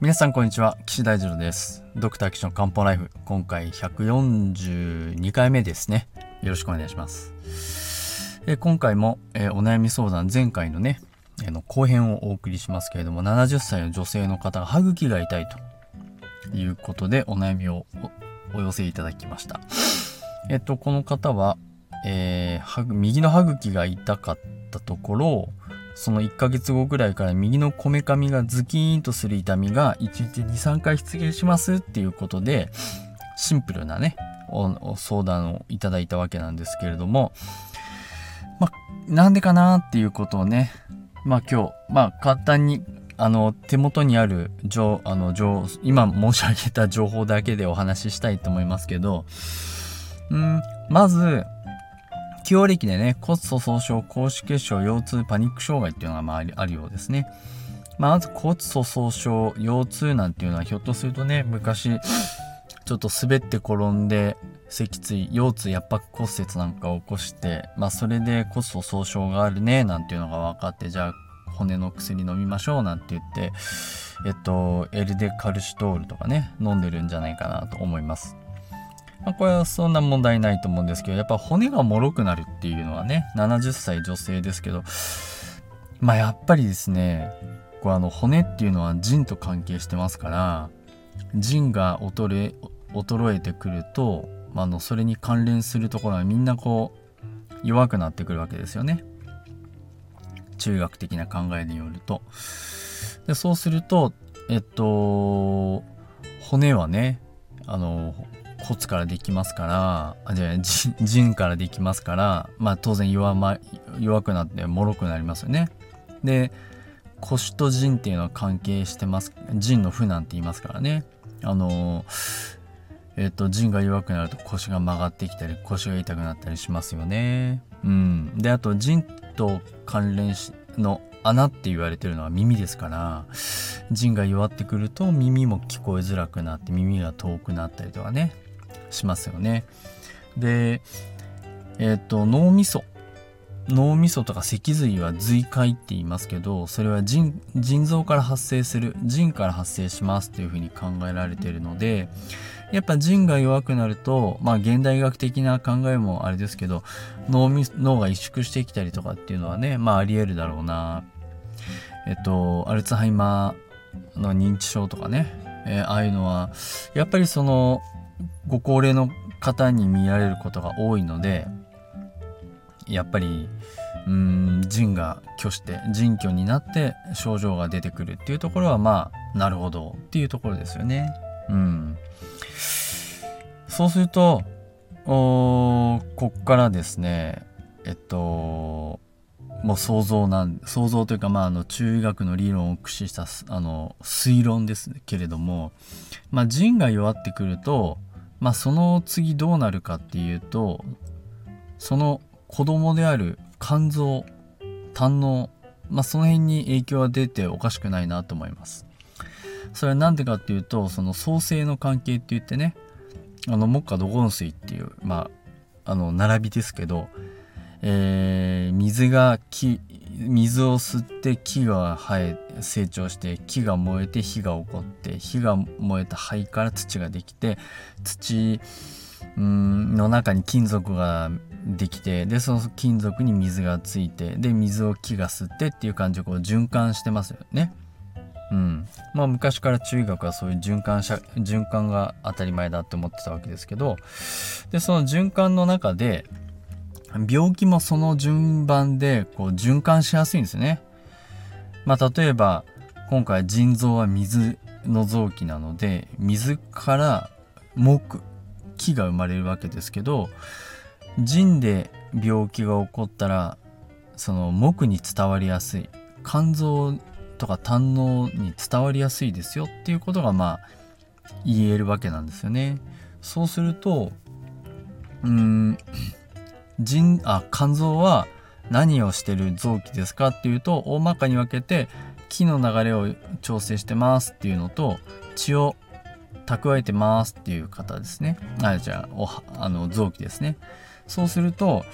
皆さんこんにちは。岸大二郎です。ドクター岸の漢方ライフ。今回142回目ですね。よろしくお願いします。え今回も、えお悩み相談前回のね、えの後編をお送りしますけれども70歳の女性の方が歯茎が痛いということでお悩みをお寄せいただきました。えっとこの方は、えー、右の歯茎が痛かったところその1ヶ月後ぐらいから右のこめかみがズキーンとする痛みが1日2、3回出現しますっていうことで、シンプルなね、相談をいただいたわけなんですけれども、まあ、なんでかなっていうことをね、まあ今日、まあ簡単に、あの、手元にある情、あの、情、今申し上げた情報だけでお話ししたいと思いますけど、うん、まず、起用歴でね、骨粗鬆症、高脂血症、腰痛、パニック障害っていうのがまああるようですね。ま、まず骨粗鬆症、腰痛なんていうのはひょっとするとね、昔、ちょっと滑って転んで、脊椎、腰痛、圧迫骨折なんかを起こして、まあそれで骨粗鬆症があるね、なんていうのが分かって、じゃあ骨の薬飲みましょうなんて言って、えっと、エルデカルシトールとかね、飲んでるんじゃないかなと思います。まあ、これはそんな問題ないと思うんですけど、やっぱ骨が脆くなるっていうのはね、70歳女性ですけど、まあやっぱりですね、こうあの骨っていうのは腎と関係してますから、腎が衰え、衰えてくると、まあ、のそれに関連するところはみんなこう弱くなってくるわけですよね。中学的な考えによると。でそうすると、えっと、骨はね、あの、骨からできますからあじゃあ腎からできますからまあ当然弱,、ま、弱くなって脆くなりますよね。で腰と腎っていうのは関係してます腎の負なんて言いますからね。あのえっ、と腎が弱くなると腰が曲がってきたり腰が痛くなったりしますよね。うん、であと腎と関連しの穴って言われてるのは耳ですから腎が弱ってくると耳も聞こえづらくなって耳が遠くなったりとかねしますよね。で、えっ、と、脳みそ。脳みそとか脊髄は髄界って言いますけど、それは腎臓から発生する、腎から発生しますっていうふうに考えられているので、やっぱ腎が弱くなると、まあ現代学的な考えもあれですけど、脳み脳が萎縮してきたりとかっていうのはね、まああり得るだろうな。えっと、アルツハイマーの認知症とかね、えー、ああいうのは、やっぱりその、ご高齢の方に見られることが多いのでやっぱりうん腎が虚して腎虚になって症状が出てくるっていうところはまあなるほどっていうところですよね。うん、そうするとおこっからですねえっともう想像なん想像というかまああの中医学の理論を駆使したあの推論ですけれどもまあ腎が弱ってくるとまあその次どうなるかっていうとその子供である肝臓胆のまあその辺に影響が出ておかしくないなと思います。それは何でかっていうとその創生の関係って言ってねあの木下土金水っていうまああの並びですけど、えー、水が木水を吸って木が生え成長して木が燃えて火が起こって火が燃えた灰から土ができて土の中に金属ができてでその金属に水がついてで水を木が吸ってっていう感じでこう循環してますよね。うん、まあ昔から中医学はそういう循環循環が当たり前だって思ってたわけですけどでその循環の中で病気もその順番でこう循環しやすいんですね。まあ、例えば今回腎臓は水の臓器なので水から木木が生まれるわけですけど腎で病気が起こったらその木に伝わりやすい肝臓とか胆のに伝わりやすいですよっていうことがまあ言えるわけなんですよね。そうするとうん腎あ肝臓は何をしてる臓器ですかっていうと大まかに分けて気の流れを調整してますっていうのと血を蓄えてますっていう方ですね。あじゃあおあの臓器ですね。そうすると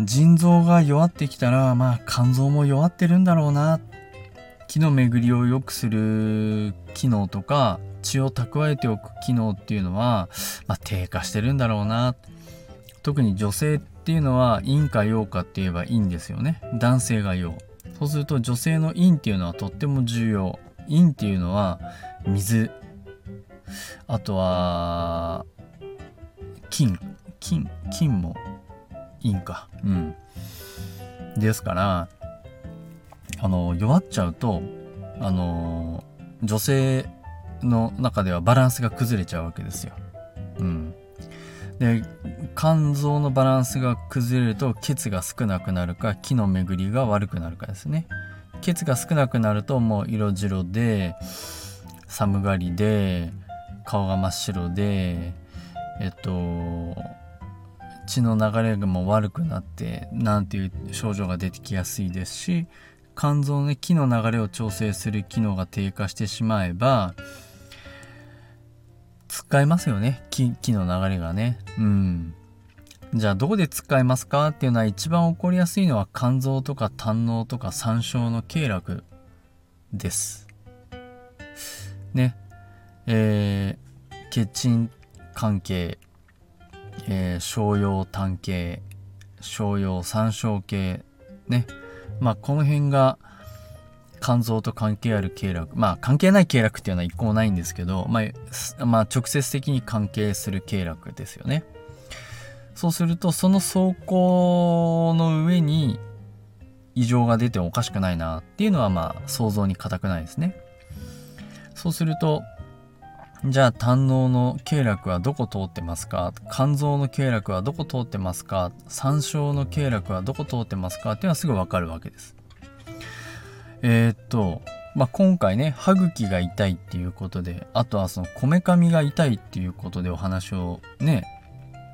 腎臓が弱ってきたらまあ肝臓も弱ってるんだろうな。気の巡りを良くする機能とか血を蓄えておく機能っていうのは、まあ、低下してるんだろうな。特に女性っていうのは陰か陽かって言えば陰ですよね。男性が陽。そうすると女性の陰っていうのはとっても重要。陰っていうのは水。あとは金。金金も陰か。うん。ですからあの弱っちゃうとあの女性の中ではバランスが崩れちゃうわけですよ。うん、で肝臓のバランスが崩れると血が少なくなるか気の巡りが悪くなるかですね。血が少なくなるともう色白で寒がりで顔が真っ白でえっと血の流れがもう悪くなってなんていう症状が出てきやすいですし肝臓の、ね、気の流れを調整する機能が低下してしまえば使えますよね。気気の流れがね。うん。じゃあどこで使えますかっていうのは一番起こりやすいのは肝臓とか胆のとか山椒の経絡です。ね。えー、血沈関係、えー、商用単系商用参照系ね。まあこの辺が肝臓と関係ある経絡まあ関係ない経絡っていうのは一個もないんですけど、まあ、まあ直接的に関係する経絡ですよね。そうするとその走行の上に異常が出てもおかしくないなっていうのはまあ想像に難くないですね。そうするとじゃあ胆のの経絡はどこ通ってますか？肝臓の経絡はどこ通ってますか？山椒の経絡はどこ通ってますか？っていうのはすぐわかるわけです。えー、っと、まあ、今回ね、歯茎が痛いっていうことで、あとはそのこめかみが痛いっていうことでお話をね、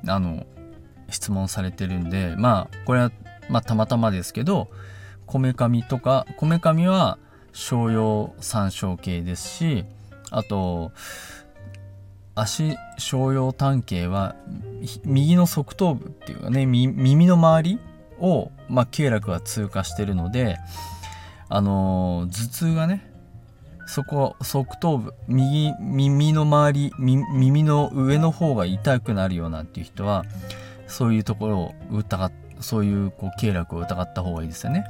あの、質問されてるんで、まあ、これは、まあ、たまたまですけど、こめかみとか、こめかみは商用山椒系ですし、あと、足小葉単形は右の側頭部っていうかね耳の周りを、まあ、経絡が通過してるのであの、頭痛がねそこ側頭部右耳の周り耳の上の方が痛くなるようなっていう人はそういうところを疑っそういうこう経絡を疑った方がいいですよね。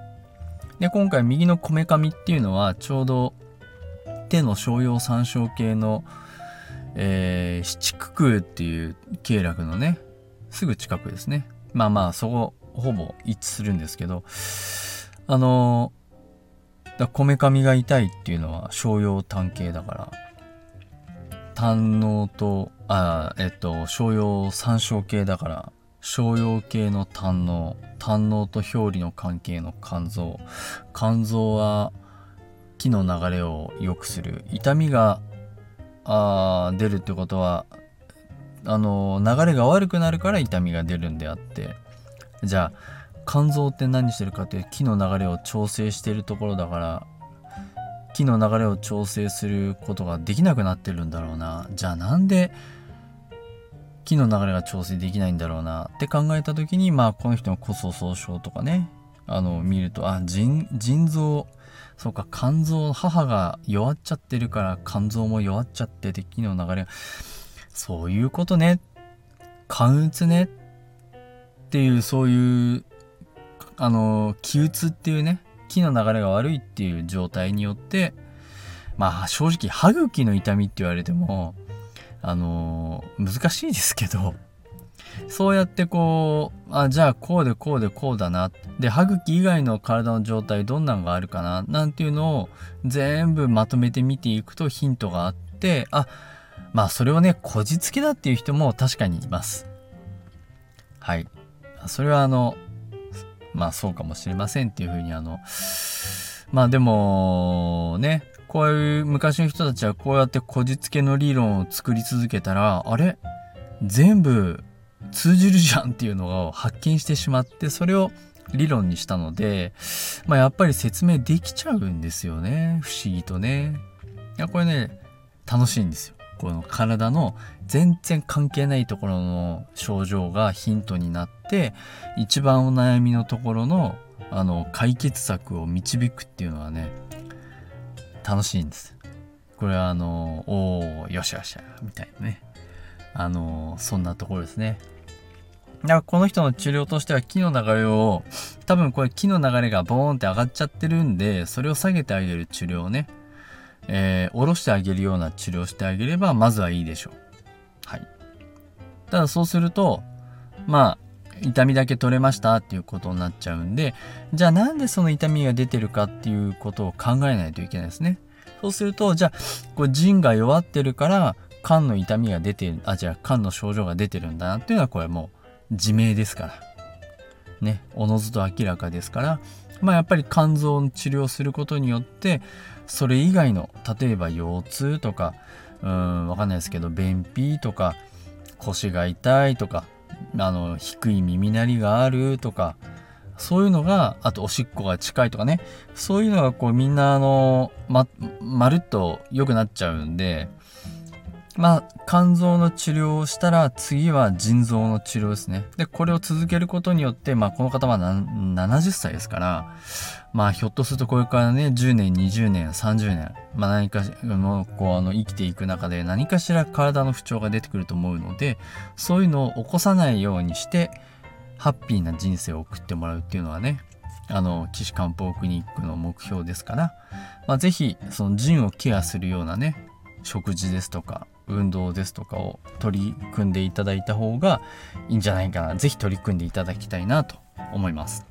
で今回右のこめかみっていうのはちょうど手の商用三椒系の、えー、七九九っていう経絡のねすぐ近くですねまあまあそこほぼ一致するんですけどあのだこめかみが痛いっていうのは商用単系だから。胆のとあえっと商用三椒系だから。商用系の胆の胆のと表裏の関係の肝臓。肝臓は気の流れを良くする。痛みがあ出るってことはあの流れが悪くなるから痛みが出るんであって。じゃあ肝臓って何してるかっていう気の流れを調整してるところだから気の流れを調整することができなくなってるんだろうな。じゃあなんで気の流れが調整できないんだろうな。って考えた時にまあこの人の骨粗鬆症とかねあの見るとあ腎臓そうか肝臓母が弱っちゃってるから肝臓も弱っちゃってて気の流れがそういうことね。肝鬱ね。っていうそういうあの気鬱っていうね気の流れが悪いっていう状態によってまあ正直歯茎の痛みって言われてもあの難しいですけどそうやってこう、あ、じゃあこうでこうでこうだな。で、歯茎以外の体の状態どんなのがあるかな？なんていうのを全部まとめて見ていくとヒントがあって、あ、まあそれをね、こじつけだっていう人も確かにいます。はい。それはあの、まあそうかもしれませんっていうふうにあの、まあでも、ね、こういう昔の人たちはこうやってこじつけの理論を作り続けたら、あれ？全部通じるじゃんっていうのを発見してしまってそれを理論にしたので、まあ、やっぱり説明できちゃうんですよね。不思議とね。いやこれね楽しいんですよ。この体の全然関係ないところの症状がヒントになって一番お悩みのところのあの解決策を導くっていうのはね楽しいんです。これはあのおおよしよしみたいなね。あのそんなところですね。だからこの人の治療としては木の流れを多分これ木の流れがボーンって上がっちゃってるんでそれを下げてあげる治療をねえー、下ろしてあげるような治療してあげればまずはいいでしょう。はい。ただそうするとまあ痛みだけ取れましたっていうことになっちゃうんでじゃあなんでその痛みが出てるかっていうことを考えないといけないですね。そうするとじゃあこれ腎が弱ってるから肝の痛みが出てるあじゃあ肝の症状が出てるんだなっていうのはこれもう自明ですから。ね。おのずと明らかですからまあやっぱり肝臓の治療することによってそれ以外の例えば腰痛とかうんわかんないですけど便秘とか腰が痛いとかあの低い耳鳴りがあるとかそういうのがあとおしっこが近いとかね。そういうのがこうみんなあのままるっと良くなっちゃうんでまあ肝臓の治療をしたら次は腎臓の治療ですね。でこれを続けることによってまあこの方は70歳ですからまあひょっとするとこれからね10年20年30年まあ何かのこうあの生きていく中で何かしら体の不調が出てくると思うのでそういうのを起こさないようにしてハッピーな人生を送ってもらうっていうのはねあの岸漢方クリニックの目標ですから、まあ、是非その腎をケアするようなね食事ですとか運動ですとかを取り組んでいただいた方がいいんじゃないかな。是非取り組んでいただきたいなと思います。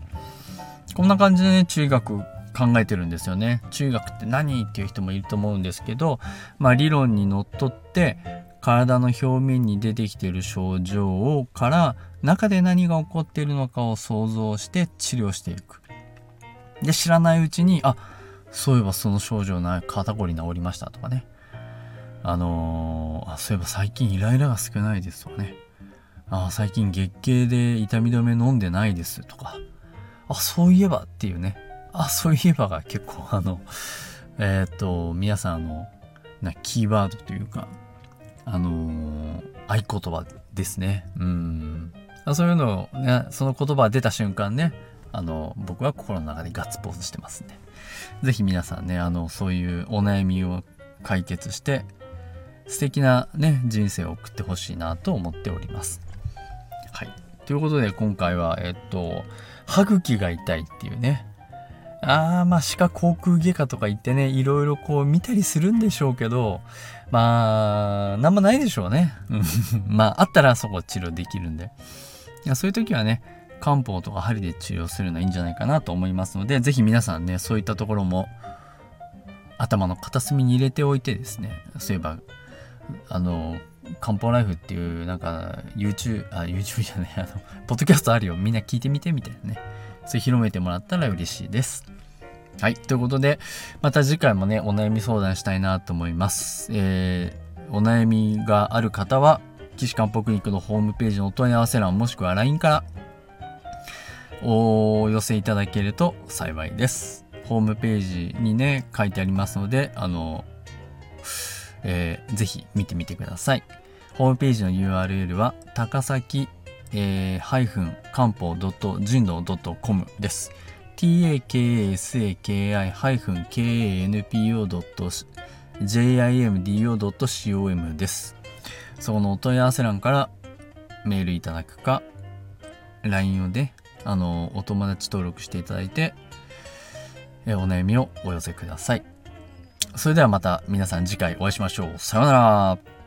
こんな感じでね中学考えてるんですよね。中学って何っていう人もいると思うんですけどまあ理論にのっとって体の表面に出てきている症状から中で何が起こっているのかを想像して治療していく。で知らないうちにあそういえばその症状な肩こり治りましたとかね。あのー、あそういえば最近イライラが少ないですとかね。あ最近月経で痛み止め飲んでないですとか。あそういえばっていうね。あそういえばが結構あのえっ、と皆さんあのなキーワードというかあのー、合言葉ですね。うん。そういうのをねその言葉出た瞬間ねあの僕は心の中でガッツポーズしてますんで是非皆さんねあのそういうお悩みを解決して素敵なね人生を送ってほしいなと思っております。はい。ということで今回はえっと歯茎が痛いっていうねああまあ歯科口腔外科とか行ってねいろいろこう見たりするんでしょうけどまあなんもないでしょうね。まああったらそこ治療できるんで。いやそういう時はね漢方とか針で治療するのはいいんじゃないかなと思いますので是非皆さんねそういったところも頭の片隅に入れておいてですねそういえばあの漢方ライフっていうなんか YouTube あ YouTube じゃないあのポッドキャストあるよ。みんな聞いてみてみたいなね。それ広めてもらったら嬉しいです。はい。ということでまた次回もねお悩み相談したいなと思います。えー、お悩みがある方は岸漢方クリニックのホームページのお問い合わせ欄もしくは LINE からお寄せいただけると幸いです。ホームページにね書いてありますのであのえー、ぜひ見てみてください。ホームページの URL は高崎、えー、ハイフン漢方人道 .com です。takasaki-kanpo.jimdo.com です。そこのお問い合わせ欄からメールいただくか、LINE をで、あの、お友達登録していただいて、えお悩みをお寄せください。それではまた皆さん次回お会いしましょう。さようなら。